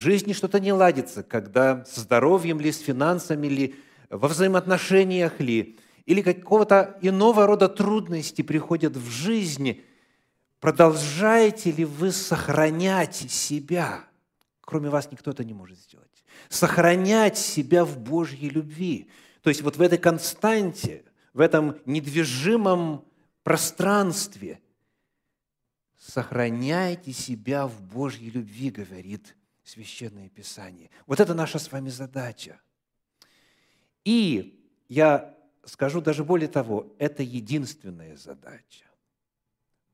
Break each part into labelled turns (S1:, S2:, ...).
S1: в жизни что-то не ладится, когда с здоровьем ли, с финансами ли, во взаимоотношениях ли, или какого-то иного рода трудности приходят в жизнь, продолжаете ли вы сохранять себя? Кроме вас никто это не может сделать. Сохранять себя в Божьей любви. То есть вот в этой константе, в этом недвижимом пространстве сохраняйте себя в Божьей любви, говорит Священное Писание. Вот это наша с вами задача. И я скажу даже более того, это единственная задача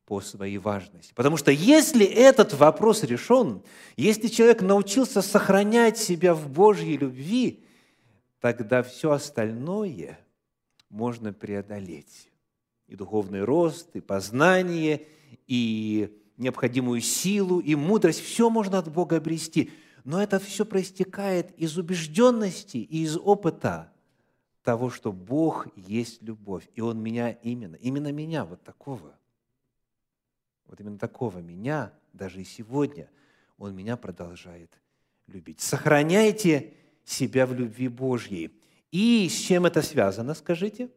S1: по своей важности. Потому что если этот вопрос решен, если человек научился сохранять себя в Божьей любви, тогда все остальное можно преодолеть. И духовный рост, и познание, и необходимую силу, и мудрость. Все можно от Бога обрести. Но это все проистекает из убежденности и из опыта того, что Бог есть любовь. И Он меня именно, именно меня, вот такого, вот именно такого меня, даже и сегодня, Он меня продолжает любить. Сохраняйте себя в любви Божьей. И с чем это связано, скажите?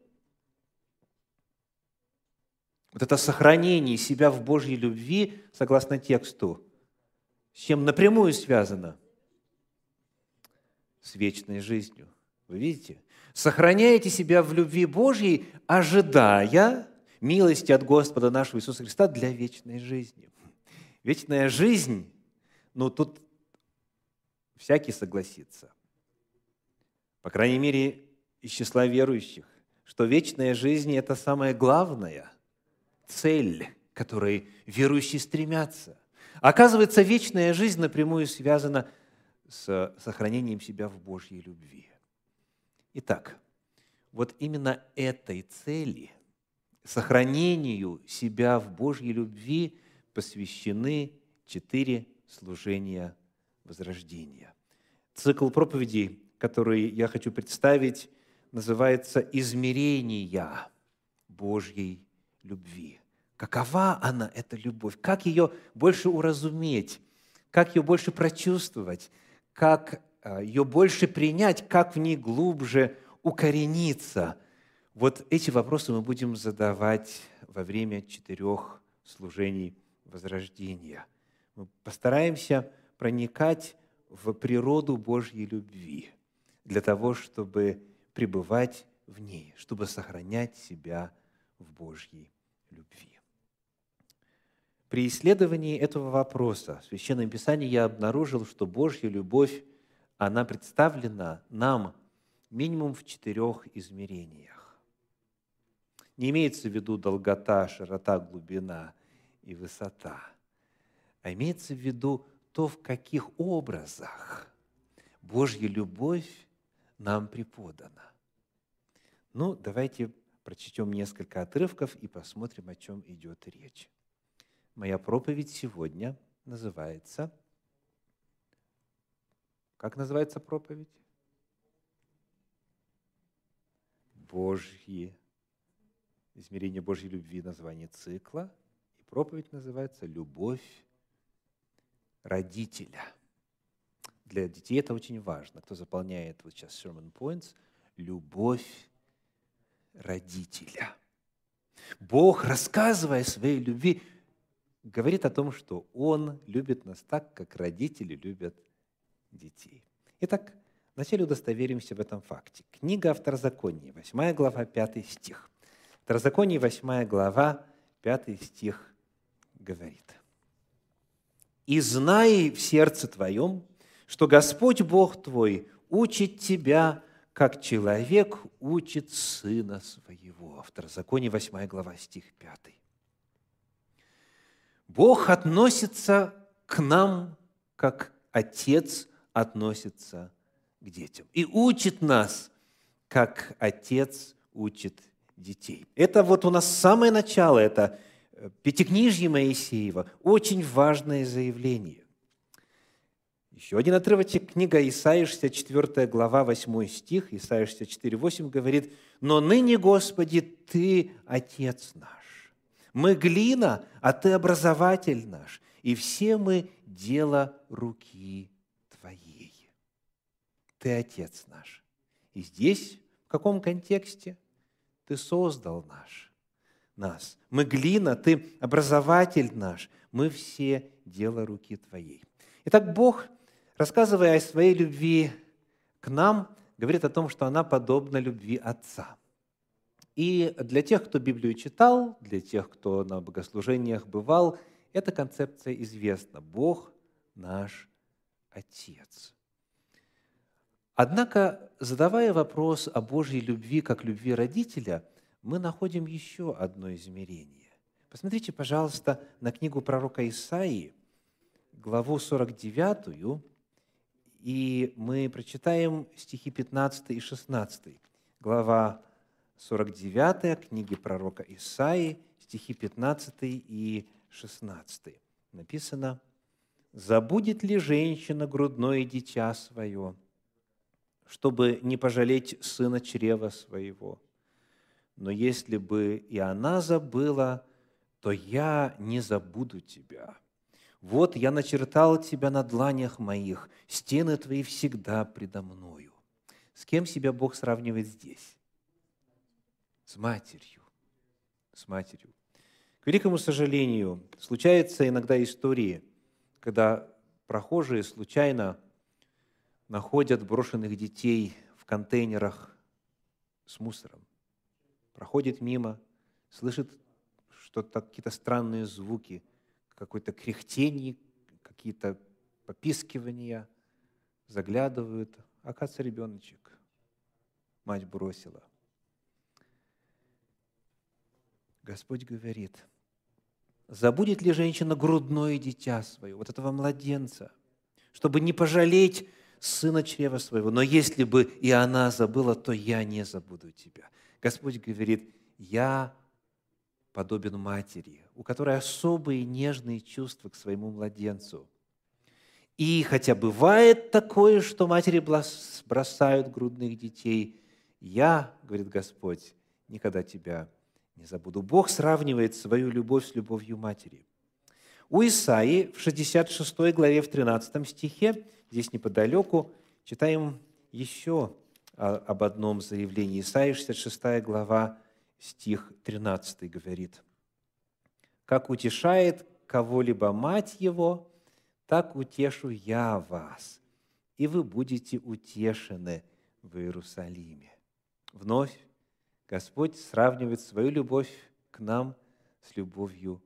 S1: Вот это сохранение себя в Божьей любви, согласно тексту, с чем напрямую связано? С вечной жизнью. Вы видите? Сохраняете себя в любви Божьей, ожидая милости от Господа нашего Иисуса Христа для вечной жизни. Вечная жизнь, ну тут всякий согласится. По крайней мере, из числа верующих, что вечная жизнь – это самое главное – цель, к которой верующие стремятся. Оказывается, вечная жизнь напрямую связана с сохранением себя в Божьей любви. Итак, вот именно этой цели, сохранению себя в Божьей любви, посвящены четыре служения возрождения. Цикл проповедей, который я хочу представить, называется «Измерения Божьей любви». Какова она, эта любовь? Как ее больше уразуметь? Как ее больше прочувствовать? Как а, ее больше принять? Как в ней глубже укорениться? Вот эти вопросы мы будем задавать во время четырех служений возрождения. Мы постараемся проникать в природу Божьей любви для того, чтобы пребывать в ней, чтобы сохранять себя в Божьей любви. При исследовании этого вопроса в Священном Писании я обнаружил, что Божья любовь, она представлена нам минимум в четырех измерениях. Не имеется в виду долгота, широта, глубина и высота, а имеется в виду то, в каких образах Божья любовь нам преподана. Ну, давайте прочтем несколько отрывков и посмотрим, о чем идет речь. Моя проповедь сегодня называется... Как называется проповедь? Божьи, измерение Божьей любви, название цикла. И проповедь называется «Любовь родителя». Для детей это очень важно. Кто заполняет вот сейчас sermon points, любовь родителя. Бог, рассказывая о своей любви, говорит о том, что Он любит нас так, как родители любят детей. Итак, вначале удостоверимся в этом факте. Книга Второзаконии, 8 глава, 5 стих. Второзаконие, 8 глава, 5 стих говорит. «И знай в сердце твоем, что Господь Бог твой учит тебя, как человек учит сына своего». Второзаконие, 8 глава, стих 5. Бог относится к нам, как Отец относится к детям. И учит нас, как Отец учит детей. Это вот у нас самое начало, это э, Пятикнижье Моисеева, очень важное заявление. Еще один отрывочек, книга Исаия, 64 глава, 8 стих, Исаия 64, 8 говорит, «Но ныне, Господи, Ты Отец наш, мы глина, а Ты образователь наш, и все мы дело руки Твоей. Ты Отец наш. И здесь, в каком контексте? Ты создал наш, нас. Мы глина, Ты образователь наш. Мы все дело руки Твоей. Итак, Бог, рассказывая о своей любви к нам, говорит о том, что она подобна любви Отца. И для тех, кто Библию читал, для тех, кто на богослужениях бывал, эта концепция известна. Бог наш Отец. Однако, задавая вопрос о Божьей любви как любви родителя, мы находим еще одно измерение. Посмотрите, пожалуйста, на книгу пророка Исаии, главу 49, и мы прочитаем стихи 15 и 16. Глава 49 книги пророка Исаии, стихи 15 и 16. Написано, «Забудет ли женщина грудное дитя свое, чтобы не пожалеть сына чрева своего? Но если бы и она забыла, то я не забуду тебя. Вот я начертал тебя на дланях моих, стены твои всегда предо мною». С кем себя Бог сравнивает здесь? С матерью. С матерью. К великому сожалению, случаются иногда истории, когда прохожие случайно находят брошенных детей в контейнерах с мусором. Проходит мимо, слышит что-то, какие-то странные звуки, какое-то кряхтение, какие-то попискивания, заглядывают, оказывается, ребеночек. Мать бросила. Господь говорит, забудет ли женщина грудное дитя свое, вот этого младенца, чтобы не пожалеть сына чрева своего. Но если бы и она забыла, то я не забуду тебя. Господь говорит, я подобен матери, у которой особые нежные чувства к своему младенцу. И хотя бывает такое, что матери бросают грудных детей, я, говорит Господь, никогда тебя не забуду. Бог сравнивает свою любовь с любовью матери. У Исаии в 66 главе, в 13 стихе, здесь неподалеку, читаем еще об одном заявлении. Исаии 66 глава, стих 13 говорит. «Как утешает кого-либо мать его, так утешу я вас, и вы будете утешены в Иерусалиме». Вновь Господь сравнивает свою любовь к нам с любовью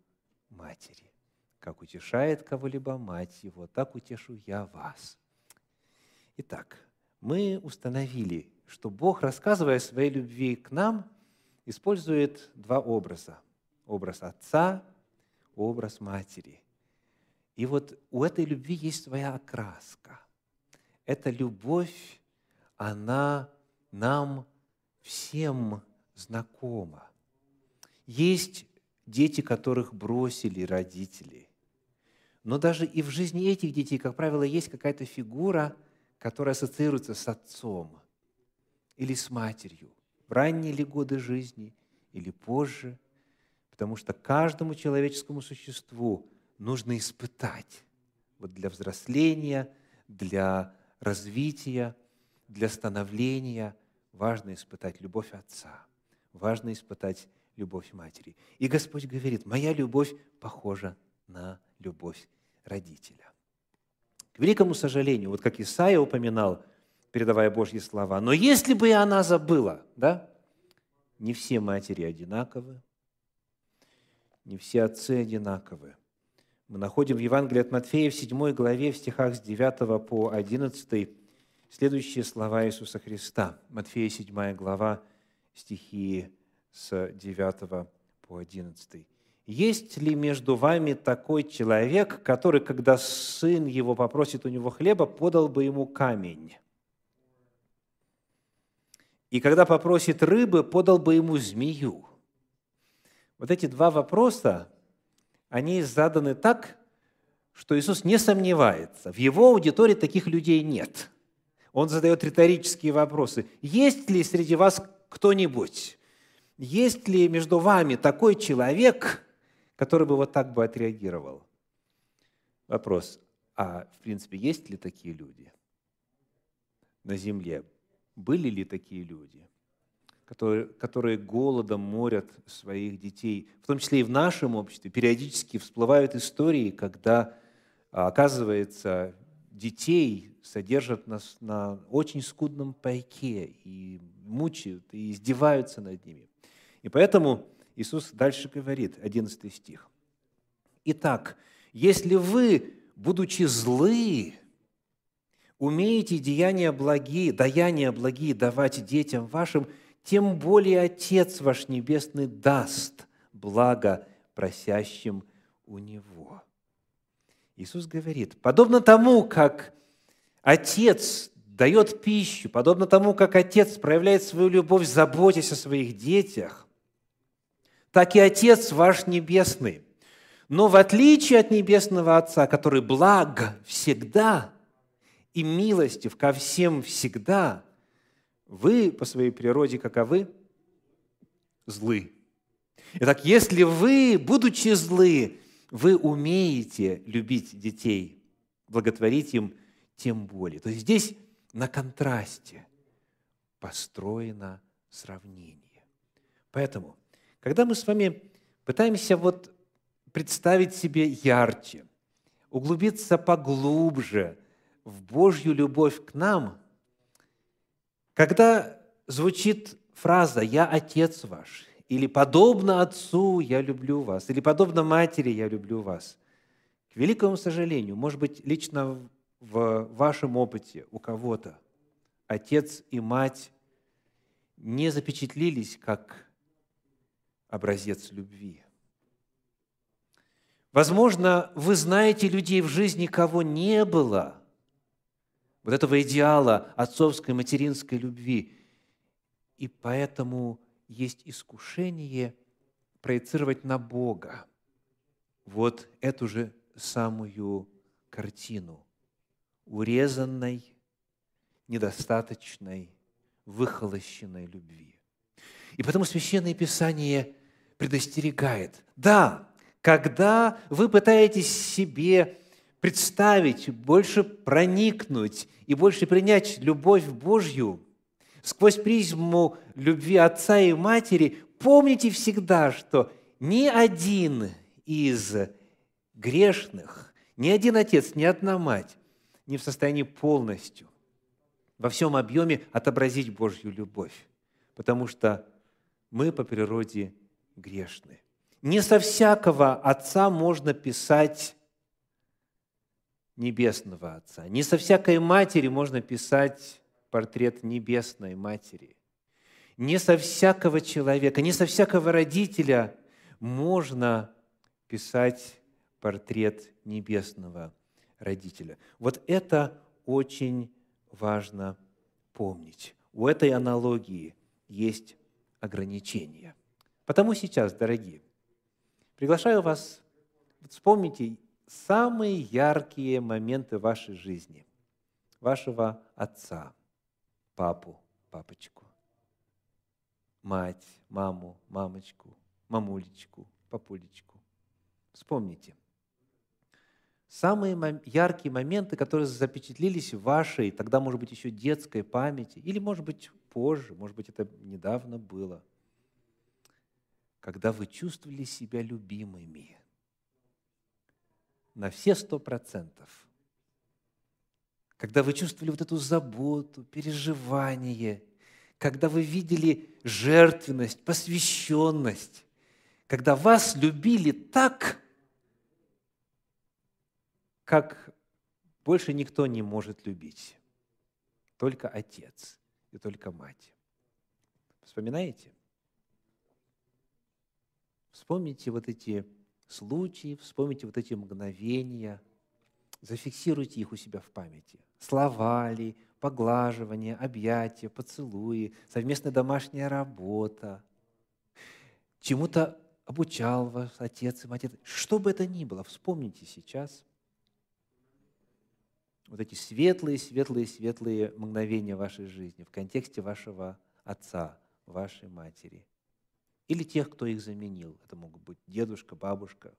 S1: матери. Как утешает кого-либо мать его, так утешу я вас. Итак, мы установили, что Бог, рассказывая о своей любви к нам, использует два образа. Образ отца, образ матери. И вот у этой любви есть своя окраска. Эта любовь, она нам всем знакомо. Есть дети, которых бросили родители. Но даже и в жизни этих детей, как правило, есть какая-то фигура, которая ассоциируется с отцом или с матерью. Ранние ли годы жизни или позже. Потому что каждому человеческому существу нужно испытать вот для взросления, для развития, для становления важно испытать любовь отца – важно испытать любовь матери. И Господь говорит, моя любовь похожа на любовь родителя. К великому сожалению, вот как Исаия упоминал, передавая Божьи слова, но если бы и она забыла, да, не все матери одинаковы, не все отцы одинаковы. Мы находим в Евангелии от Матфея в 7 главе, в стихах с 9 по 11 следующие слова Иисуса Христа. Матфея 7 глава, стихи с 9 по 11. «Есть ли между вами такой человек, который, когда сын его попросит у него хлеба, подал бы ему камень? И когда попросит рыбы, подал бы ему змею?» Вот эти два вопроса, они заданы так, что Иисус не сомневается. В его аудитории таких людей нет. Он задает риторические вопросы. Есть ли среди вас кто-нибудь, есть ли между вами такой человек, который бы вот так бы отреагировал? Вопрос. А в принципе, есть ли такие люди на земле? Были ли такие люди, которые, которые голодом морят своих детей? В том числе и в нашем обществе периодически всплывают истории, когда, а, оказывается, детей содержат на, на очень скудном пайке и мучают, и издеваются над ними. И поэтому Иисус дальше говорит, 11 стих. «Итак, если вы, будучи злы, умеете деяния благие, даяния благие давать детям вашим, тем более Отец ваш Небесный даст благо просящим у Него». Иисус говорит, подобно тому, как Отец дает пищу, подобно тому, как Отец проявляет свою любовь, заботясь о своих детях, так и Отец ваш Небесный. Но в отличие от Небесного Отца, который благ всегда и милостив ко всем всегда, вы по своей природе каковы? Злы. Итак, если вы, будучи злы, вы умеете любить детей, благотворить им, тем более. То есть здесь на контрасте построено сравнение. Поэтому, когда мы с вами пытаемся вот представить себе ярче, углубиться поглубже в Божью любовь к нам, когда звучит фраза «Я Отец ваш», или «Подобно Отцу я люблю вас», или «Подобно Матери я люблю вас», к великому сожалению, может быть, лично в вашем опыте у кого-то отец и мать не запечатлились как образец любви. Возможно, вы знаете людей в жизни, кого не было вот этого идеала отцовской материнской любви. И поэтому есть искушение проецировать на Бога вот эту же самую картину урезанной, недостаточной, выхолощенной любви. И потому Священное Писание предостерегает. Да, когда вы пытаетесь себе представить, больше проникнуть и больше принять любовь Божью сквозь призму любви отца и матери, помните всегда, что ни один из грешных, ни один отец, ни одна мать не в состоянии полностью, во всем объеме отобразить Божью любовь, потому что мы по природе грешны. Не со всякого отца можно писать небесного отца. Не со всякой матери можно писать портрет небесной матери. Не со всякого человека, не со всякого родителя можно писать портрет небесного родителя. Вот это очень важно помнить. У этой аналогии есть ограничения. Потому сейчас, дорогие, приглашаю вас, вспомните самые яркие моменты вашей жизни, вашего отца, папу, папочку, мать, маму, мамочку, мамулечку, папулечку. Вспомните – самые яркие моменты, которые запечатлелись в вашей, тогда, может быть, еще детской памяти, или, может быть, позже, может быть, это недавно было, когда вы чувствовали себя любимыми на все сто процентов, когда вы чувствовали вот эту заботу, переживание, когда вы видели жертвенность, посвященность, когда вас любили так, как больше никто не может любить. Только отец и только мать. Вспоминаете? Вспомните вот эти случаи, вспомните вот эти мгновения, зафиксируйте их у себя в памяти. Слова ли, поглаживание, объятия, поцелуи, совместная домашняя работа, чему-то обучал вас отец и мать. Что бы это ни было, вспомните сейчас – вот эти светлые, светлые, светлые мгновения вашей жизни в контексте вашего отца, вашей матери. Или тех, кто их заменил. Это могут быть дедушка, бабушка,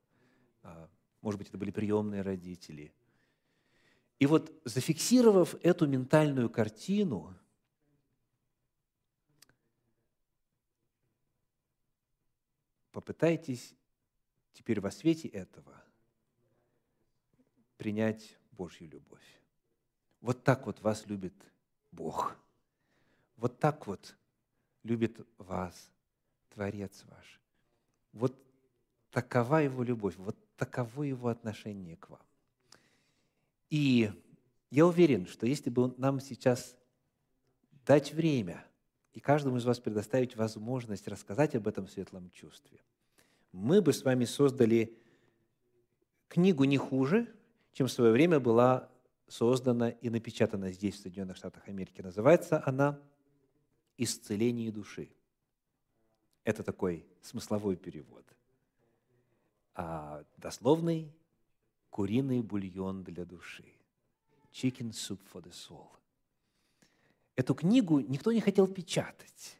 S1: а, может быть, это были приемные родители. И вот зафиксировав эту ментальную картину, попытайтесь теперь во свете этого принять Божью любовь. Вот так вот вас любит Бог. Вот так вот любит вас Творец ваш. Вот такова Его любовь, вот таково Его отношение к вам. И я уверен, что если бы нам сейчас дать время и каждому из вас предоставить возможность рассказать об этом светлом чувстве, мы бы с вами создали книгу не хуже, чем в свое время была создана и напечатана здесь, в Соединенных Штатах Америки. Называется она «Исцеление души». Это такой смысловой перевод. А дословный – куриный бульон для души. Chicken soup for the soul. Эту книгу никто не хотел печатать.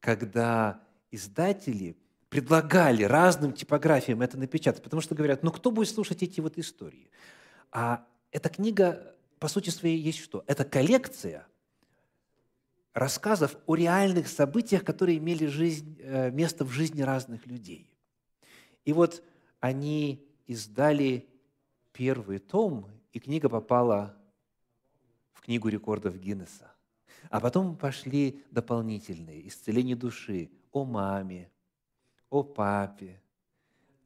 S1: Когда издатели предлагали разным типографиям это напечатать, потому что говорят, ну кто будет слушать эти вот истории? А эта книга, по сути своей, есть что? Это коллекция рассказов о реальных событиях, которые имели жизнь, э, место в жизни разных людей. И вот они издали первый том, и книга попала в книгу рекордов Гиннесса. А потом пошли дополнительные исцеление души о маме, о папе,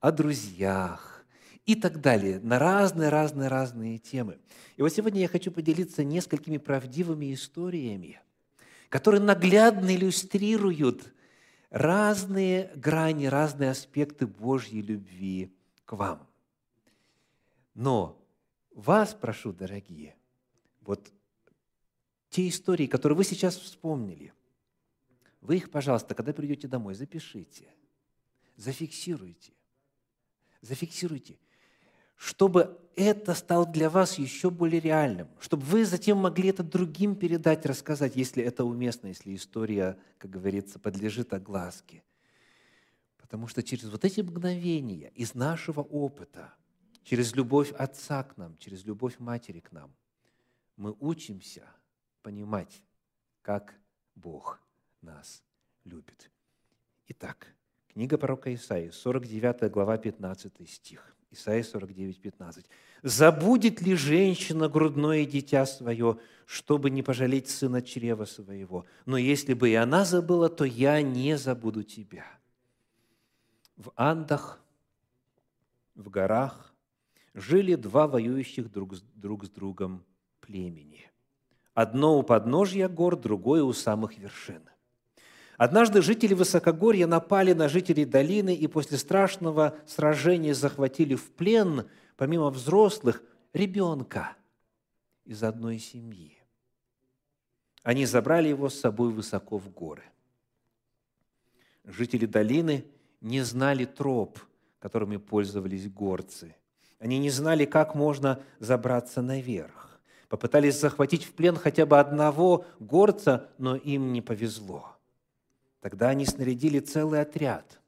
S1: о друзьях, и так далее, на разные-разные-разные темы. И вот сегодня я хочу поделиться несколькими правдивыми историями, которые наглядно иллюстрируют разные грани, разные аспекты Божьей любви к вам. Но вас прошу, дорогие, вот те истории, которые вы сейчас вспомнили, вы их, пожалуйста, когда придете домой, запишите, зафиксируйте. Зафиксируйте чтобы это стало для вас еще более реальным, чтобы вы затем могли это другим передать, рассказать, если это уместно, если история, как говорится, подлежит огласке. Потому что через вот эти мгновения из нашего опыта, через любовь Отца к нам, через любовь Матери к нам, мы учимся понимать, как Бог нас любит. Итак, книга пророка Исаии, 49 глава, 15 стих. Исайя 49, 15. «Забудет ли женщина грудное дитя свое, чтобы не пожалеть сына чрева своего? Но если бы и она забыла, то я не забуду тебя». В Андах, в горах жили два воюющих друг с, друг с другом племени. Одно у подножья гор, другое у самых вершин. Однажды жители Высокогорья напали на жителей долины и после страшного сражения захватили в плен, помимо взрослых, ребенка из одной семьи. Они забрали его с собой высоко в горы. Жители долины не знали троп, которыми пользовались горцы. Они не знали, как можно забраться наверх. Попытались захватить в плен хотя бы одного горца, но им не повезло – Тогда они снарядили целый отряд,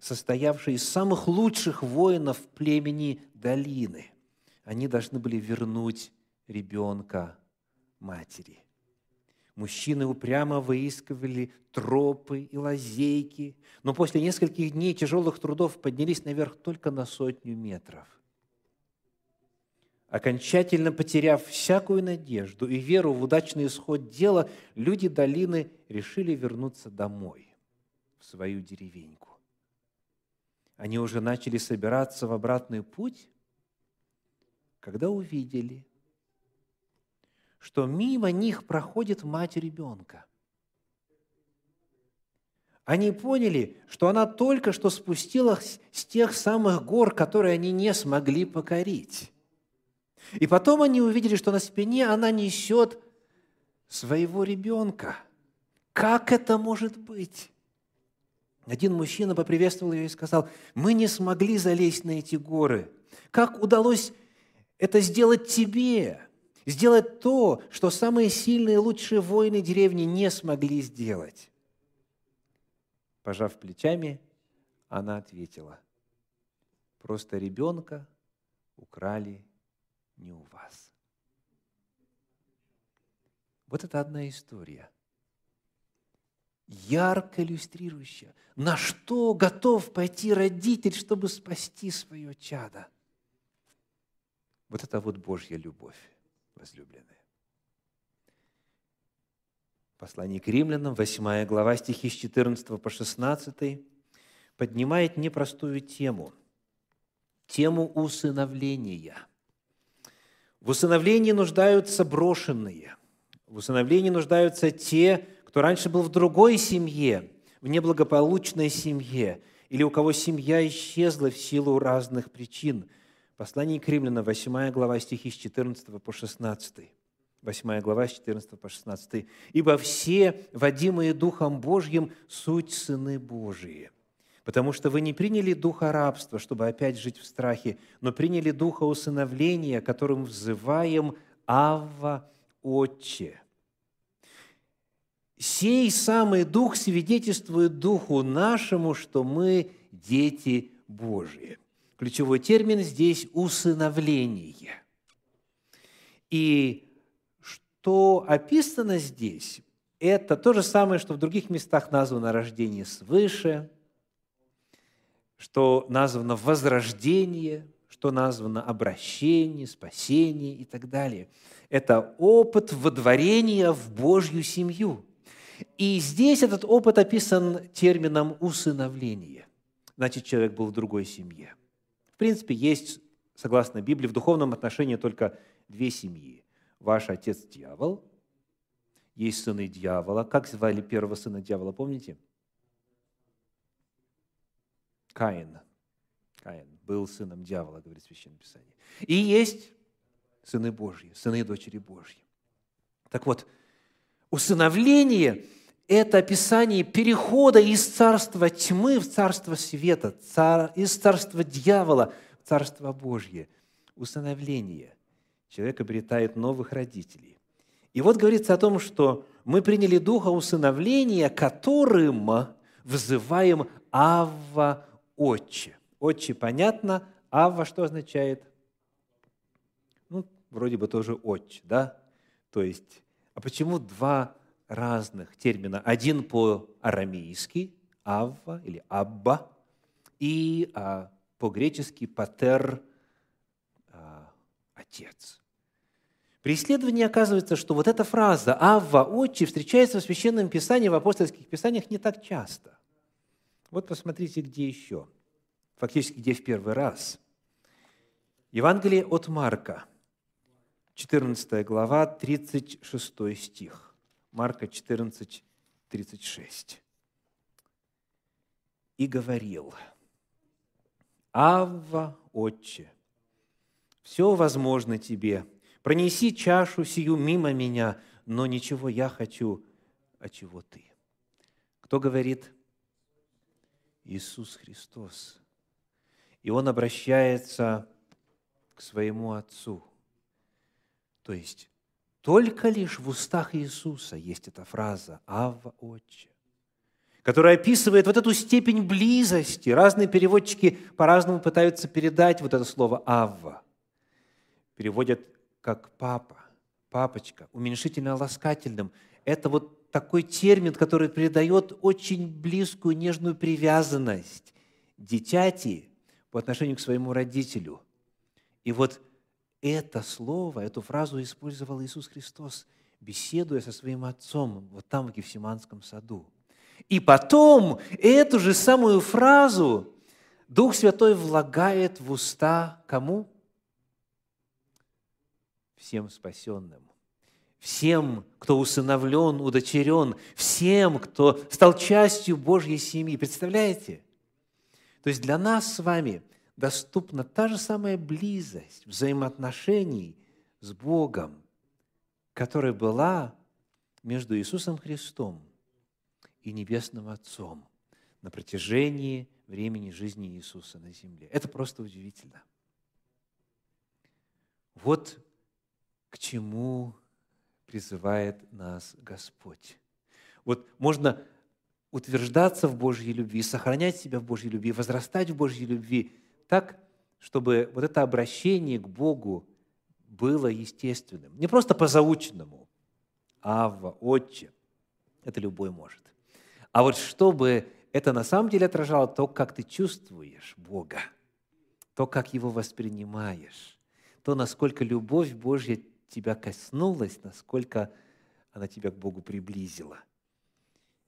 S1: состоявший из самых лучших воинов племени долины. Они должны были вернуть ребенка матери. Мужчины упрямо выискивали тропы и лазейки, но после нескольких дней тяжелых трудов поднялись наверх только на сотню метров. Окончательно потеряв всякую надежду и веру в удачный исход дела, люди долины решили вернуться домой, в свою деревеньку. Они уже начали собираться в обратный путь, когда увидели, что мимо них проходит мать ребенка. Они поняли, что она только что спустилась с тех самых гор, которые они не смогли покорить. И потом они увидели, что на спине она несет своего ребенка. Как это может быть? Один мужчина поприветствовал ее и сказал, мы не смогли залезть на эти горы. Как удалось это сделать тебе? Сделать то, что самые сильные и лучшие воины деревни не смогли сделать. Пожав плечами, она ответила, просто ребенка украли не у вас. Вот это одна история, ярко иллюстрирующая, на что готов пойти родитель, чтобы спасти свое чадо. Вот это вот Божья любовь, возлюбленная. Послание к римлянам, 8 глава, стихи с 14 по 16, поднимает непростую тему, тему усыновления. В усыновлении нуждаются брошенные, в усыновлении нуждаются те, кто раньше был в другой семье, в неблагополучной семье, или у кого семья исчезла в силу разных причин. Послание к римлянам, 8 глава, стихи с 14 по 16. 8 глава, с 14 по 16. «Ибо все, водимые Духом Божьим, суть сыны Божии. Потому что вы не приняли духа рабства, чтобы опять жить в страхе, но приняли духа усыновления, которым взываем Авва Отче». Сей самый Дух свидетельствует Духу нашему, что мы дети Божии. Ключевой термин здесь – усыновление. И то описано здесь, это то же самое, что в других местах названо рождение свыше, что названо возрождение, что названо обращение, спасение и так далее. Это опыт водворения в Божью семью. И здесь этот опыт описан термином усыновление. Значит, человек был в другой семье. В принципе, есть, согласно Библии, в духовном отношении только две семьи ваш отец дьявол, есть сыны дьявола. Как звали первого сына дьявола, помните? Каин. Каин был сыном дьявола, говорит Священное Писание. И есть сыны Божьи, сыны и дочери Божьи. Так вот, усыновление – это описание перехода из царства тьмы в царство света, из царства дьявола в царство Божье. Усыновление – человек обретает новых родителей. И вот говорится о том, что мы приняли духа усыновления, которым вызываем Авва Отче. Отче понятно, Авва что означает? Ну, вроде бы тоже Отче, да? То есть, а почему два разных термина? Один по-арамейски, Авва или Абба, и а, по-гречески Патер, а, Отец. При исследовании оказывается, что вот эта фраза «Авва, Отче» встречается в Священном Писании, в апостольских писаниях не так часто. Вот посмотрите, где еще. Фактически, где в первый раз. Евангелие от Марка, 14 глава, 36 стих. Марка 14, 36. «И говорил, Авва, Отче, все возможно тебе, Пронеси чашу сию мимо меня, но ничего я хочу, а чего ты. Кто говорит? Иисус Христос. И Он обращается к своему Отцу. То есть, только лишь в устах Иисуса есть эта фраза «Авва, Отче», которая описывает вот эту степень близости. Разные переводчики по-разному пытаются передать вот это слово «Авва». Переводят как папа, папочка, уменьшительно-ласкательным. Это вот такой термин, который придает очень близкую нежную привязанность дитяти по отношению к своему родителю. И вот это слово, эту фразу использовал Иисус Христос, беседуя со своим отцом вот там, в Гефсиманском саду. И потом эту же самую фразу Дух Святой влагает в уста кому? всем спасенным, всем, кто усыновлен, удочерен, всем, кто стал частью Божьей семьи. Представляете? То есть для нас с вами доступна та же самая близость взаимоотношений с Богом, которая была между Иисусом Христом и Небесным Отцом на протяжении времени жизни Иисуса на земле. Это просто удивительно. Вот к чему призывает нас Господь. Вот можно утверждаться в Божьей любви, сохранять себя в Божьей любви, возрастать в Божьей любви так, чтобы вот это обращение к Богу было естественным. Не просто по заученному, Авва, Отче. Это любой может. А вот чтобы это на самом деле отражало то, как ты чувствуешь Бога, то, как Его воспринимаешь, то, насколько любовь Божья тебя коснулась, насколько она тебя к Богу приблизила.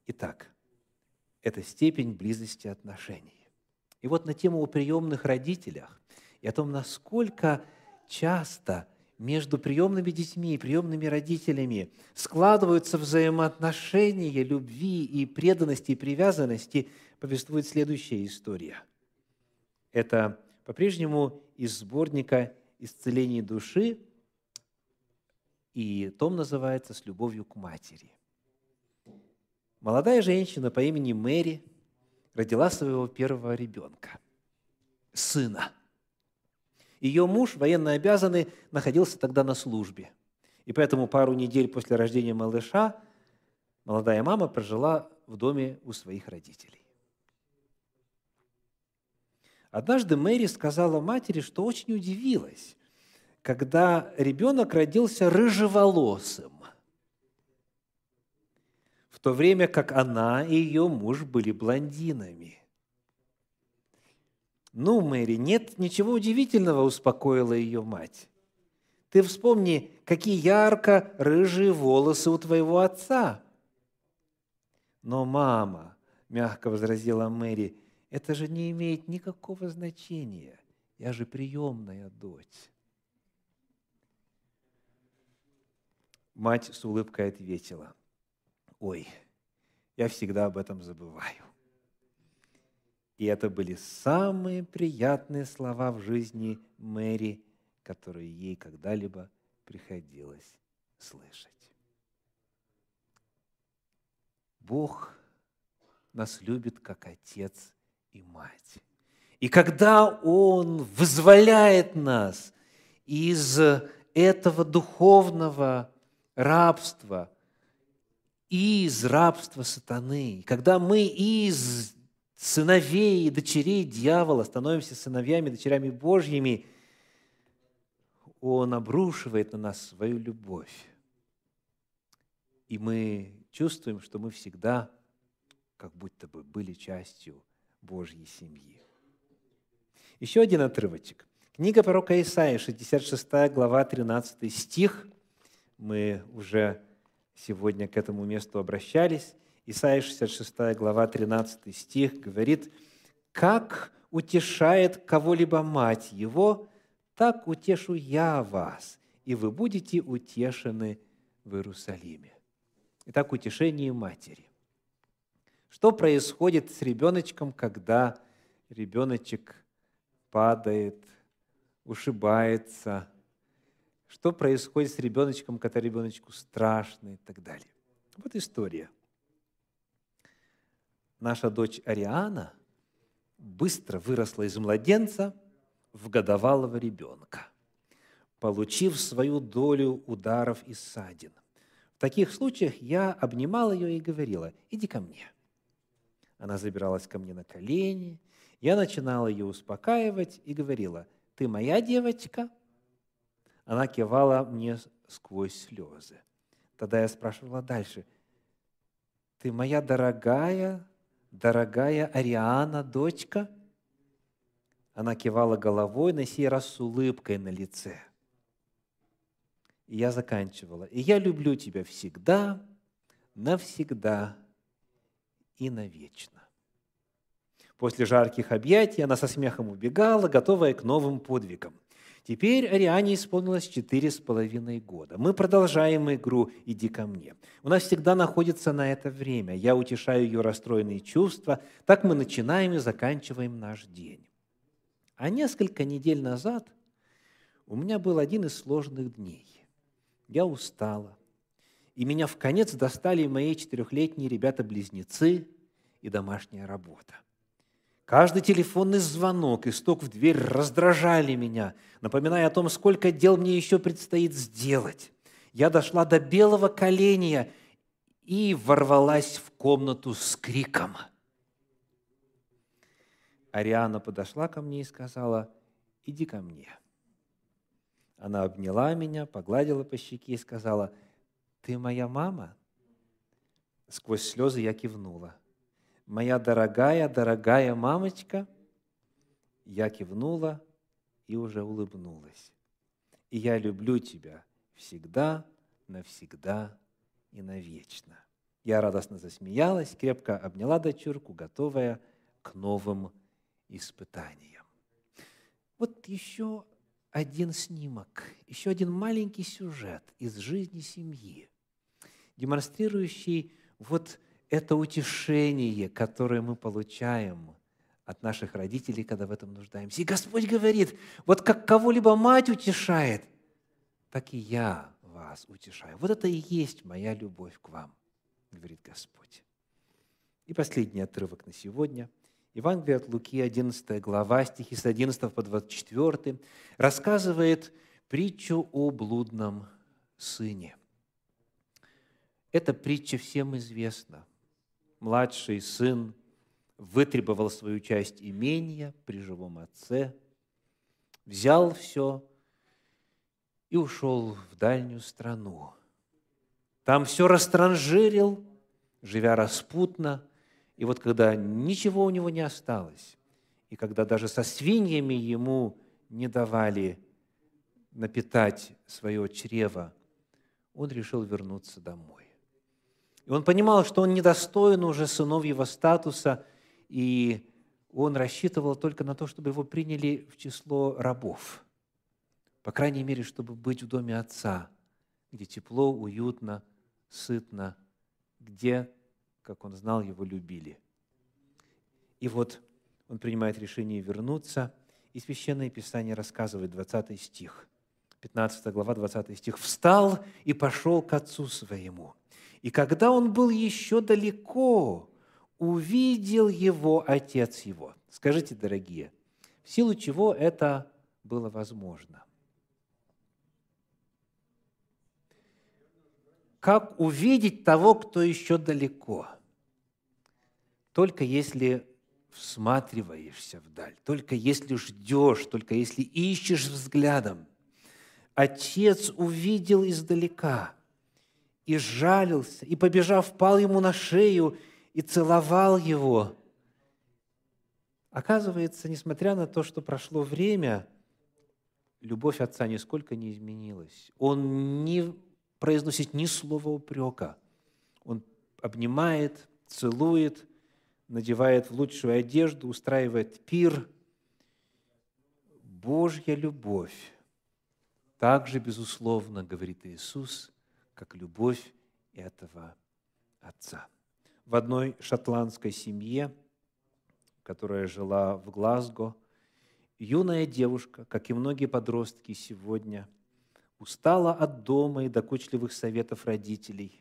S1: Итак, это степень близости отношений. И вот на тему о приемных родителях и о том, насколько часто между приемными детьми и приемными родителями складываются взаимоотношения любви и преданности и привязанности, повествует следующая история. Это по-прежнему из сборника «Исцеление души», и том называется «С любовью к матери». Молодая женщина по имени Мэри родила своего первого ребенка, сына – ее муж, военно обязанный, находился тогда на службе. И поэтому пару недель после рождения малыша молодая мама прожила в доме у своих родителей. Однажды Мэри сказала матери, что очень удивилась, когда ребенок родился рыжеволосым, в то время как она и ее муж были блондинами. «Ну, Мэри, нет ничего удивительного», – успокоила ее мать. «Ты вспомни, какие ярко-рыжие волосы у твоего отца». «Но, мама», – мягко возразила Мэри, – «это же не имеет никакого значения. Я же приемная дочь». Мать с улыбкой ответила, «Ой, я всегда об этом забываю. И это были самые приятные слова в жизни Мэри, которые ей когда-либо приходилось слышать. Бог нас любит как отец и мать. И когда Он вызволяет нас из этого духовного рабства, из рабства сатаны, когда мы из сыновей и дочерей дьявола, становимся сыновьями, дочерями Божьими, Он обрушивает на нас свою любовь. И мы чувствуем, что мы всегда как будто бы были частью Божьей семьи. Еще один отрывочек. Книга пророка Исаия, 66 глава, 13 стих. Мы уже сегодня к этому месту обращались. Исайя 66 глава 13 стих говорит, «Как утешает кого-либо мать его, так утешу я вас, и вы будете утешены в Иерусалиме». Итак, утешение матери. Что происходит с ребеночком, когда ребеночек падает, ушибается? Что происходит с ребеночком, когда ребеночку страшно и так далее? Вот история наша дочь Ариана быстро выросла из младенца в годовалого ребенка, получив свою долю ударов и ссадин. В таких случаях я обнимала ее и говорила, иди ко мне. Она забиралась ко мне на колени, я начинала ее успокаивать и говорила, ты моя девочка? Она кивала мне сквозь слезы. Тогда я спрашивала дальше, ты моя дорогая дорогая Ариана, дочка?» Она кивала головой, на сей раз с улыбкой на лице. И я заканчивала. «И я люблю тебя всегда, навсегда и навечно». После жарких объятий она со смехом убегала, готовая к новым подвигам. Теперь Ариане исполнилось четыре с половиной года. Мы продолжаем игру «Иди ко мне». У нас всегда находится на это время. Я утешаю ее расстроенные чувства. Так мы начинаем и заканчиваем наш день. А несколько недель назад у меня был один из сложных дней. Я устала. И меня в конец достали мои четырехлетние ребята-близнецы и домашняя работа. Каждый телефонный звонок и стук в дверь раздражали меня, напоминая о том, сколько дел мне еще предстоит сделать. Я дошла до белого коленя и ворвалась в комнату с криком. Ариана подошла ко мне и сказала, иди ко мне. Она обняла меня, погладила по щеке и сказала, ты моя мама? Сквозь слезы я кивнула. Моя дорогая, дорогая мамочка, я кивнула и уже улыбнулась. И я люблю тебя всегда, навсегда и навечно. Я радостно засмеялась, крепко обняла дочурку, готовая к новым испытаниям. Вот еще один снимок, еще один маленький сюжет из жизни семьи, демонстрирующий вот это утешение, которое мы получаем от наших родителей, когда в этом нуждаемся. И Господь говорит, вот как кого-либо мать утешает, так и я вас утешаю. Вот это и есть моя любовь к вам, говорит Господь. И последний отрывок на сегодня. Евангелие от Луки, 11 глава, стихи с 11 по 24, рассказывает притчу о блудном сыне. Эта притча всем известна. Младший сын вытребовал свою часть имения при живом отце, взял все и ушел в дальнюю страну. Там все растранжирил, живя распутно, и вот когда ничего у него не осталось, и когда даже со свиньями ему не давали напитать свое чрево, он решил вернуться домой. И он понимал, что он недостоин уже сыновьего статуса – и он рассчитывал только на то, чтобы его приняли в число рабов. По крайней мере, чтобы быть в доме отца, где тепло, уютно, сытно, где, как он знал, его любили. И вот он принимает решение вернуться, и Священное Писание рассказывает, 20 стих, 15 глава, 20 стих, «Встал и пошел к отцу своему. И когда он был еще далеко, увидел его отец его. Скажите, дорогие, в силу чего это было возможно? Как увидеть того, кто еще далеко? Только если всматриваешься вдаль, только если ждешь, только если ищешь взглядом. Отец увидел издалека и жалился, и, побежав, пал ему на шею и целовал его. Оказывается, несмотря на то, что прошло время, любовь отца нисколько не изменилась. Он не произносит ни слова упрека. Он обнимает, целует, надевает в лучшую одежду, устраивает пир. Божья любовь также, безусловно, говорит Иисус, как любовь этого Отца в одной шотландской семье, которая жила в Глазго, юная девушка, как и многие подростки сегодня, устала от дома и докучливых советов родителей.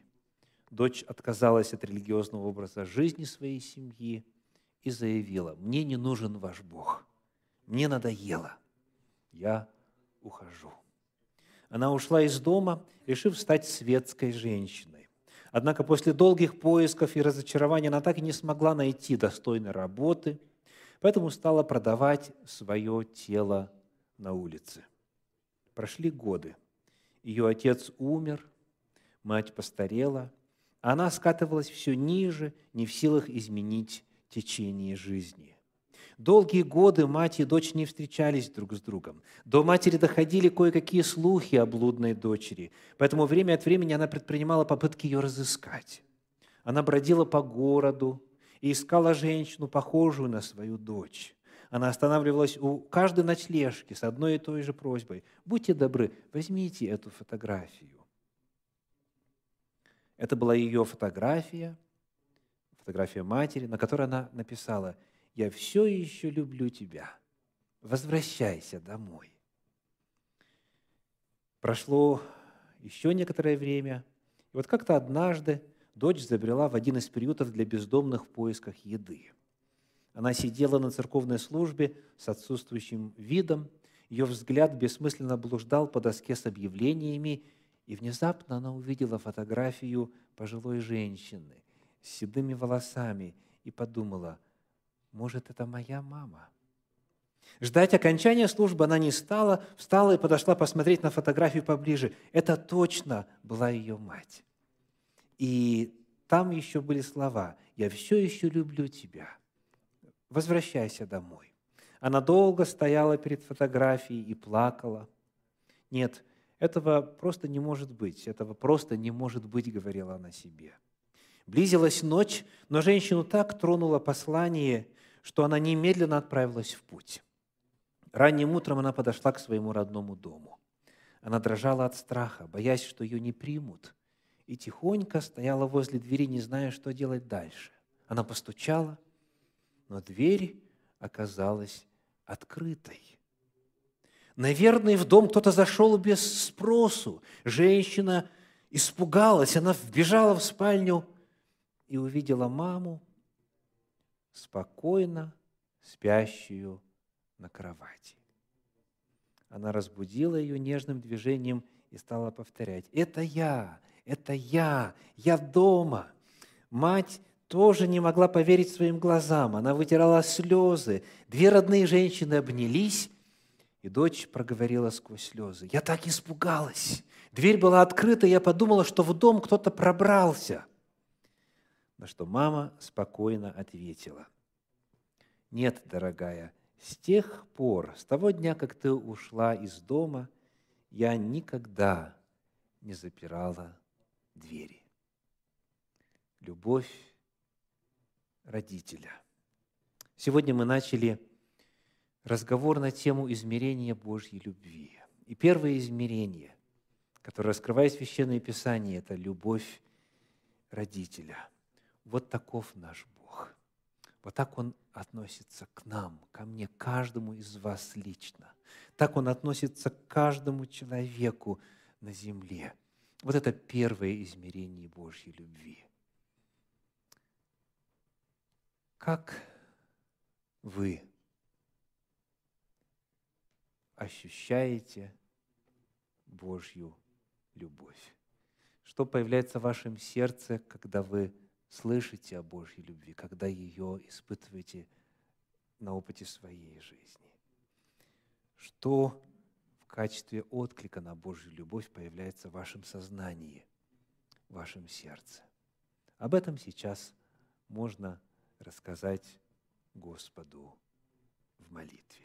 S1: Дочь отказалась от религиозного образа жизни своей семьи и заявила, «Мне не нужен ваш Бог, мне надоело, я ухожу». Она ушла из дома, решив стать светской женщиной. Однако после долгих поисков и разочарования она так и не смогла найти достойной работы, поэтому стала продавать свое тело на улице. Прошли годы. Ее отец умер, мать постарела, а она скатывалась все ниже, не в силах изменить течение жизни. Долгие годы мать и дочь не встречались друг с другом. До матери доходили кое-какие слухи о блудной дочери, поэтому время от времени она предпринимала попытки ее разыскать. Она бродила по городу и искала женщину, похожую на свою дочь. Она останавливалась у каждой ночлежки с одной и той же просьбой. «Будьте добры, возьмите эту фотографию». Это была ее фотография, фотография матери, на которой она написала – я все еще люблю тебя. Возвращайся домой. Прошло еще некоторое время, и вот как-то однажды дочь забрела в один из приютов для бездомных в поисках еды. Она сидела на церковной службе с отсутствующим видом, ее взгляд бессмысленно блуждал по доске с объявлениями, и внезапно она увидела фотографию пожилой женщины с седыми волосами и подумала, может, это моя мама? Ждать окончания службы она не стала, встала и подошла посмотреть на фотографию поближе. Это точно была ее мать. И там еще были слова «Я все еще люблю тебя. Возвращайся домой». Она долго стояла перед фотографией и плакала. Нет, этого просто не может быть, этого просто не может быть, говорила она себе. Близилась ночь, но женщину так тронуло послание, что она немедленно отправилась в путь. Ранним утром она подошла к своему родному дому. Она дрожала от страха, боясь, что ее не примут, и тихонько стояла возле двери, не зная, что делать дальше. Она постучала, но дверь оказалась открытой. Наверное, в дом кто-то зашел без спросу. Женщина испугалась, она вбежала в спальню и увидела маму, спокойно спящую на кровати. Она разбудила ее нежным движением и стала повторять, «Это я, это я, я дома». Мать тоже не могла поверить своим глазам. Она вытирала слезы. Две родные женщины обнялись, и дочь проговорила сквозь слезы. «Я так испугалась! Дверь была открыта, и я подумала, что в дом кто-то пробрался». На что мама спокойно ответила. «Нет, дорогая, с тех пор, с того дня, как ты ушла из дома, я никогда не запирала двери». Любовь родителя. Сегодня мы начали разговор на тему измерения Божьей любви. И первое измерение, которое раскрывает Священное Писание, это любовь родителя. Вот таков наш Бог. Вот так Он относится к нам, ко мне, каждому из вас лично. Так Он относится к каждому человеку на земле. Вот это первое измерение Божьей любви. Как вы ощущаете Божью любовь? Что появляется в вашем сердце, когда вы слышите о Божьей любви, когда ее испытываете на опыте своей жизни? Что в качестве отклика на Божью любовь появляется в вашем сознании, в вашем сердце? Об этом сейчас можно рассказать Господу в молитве.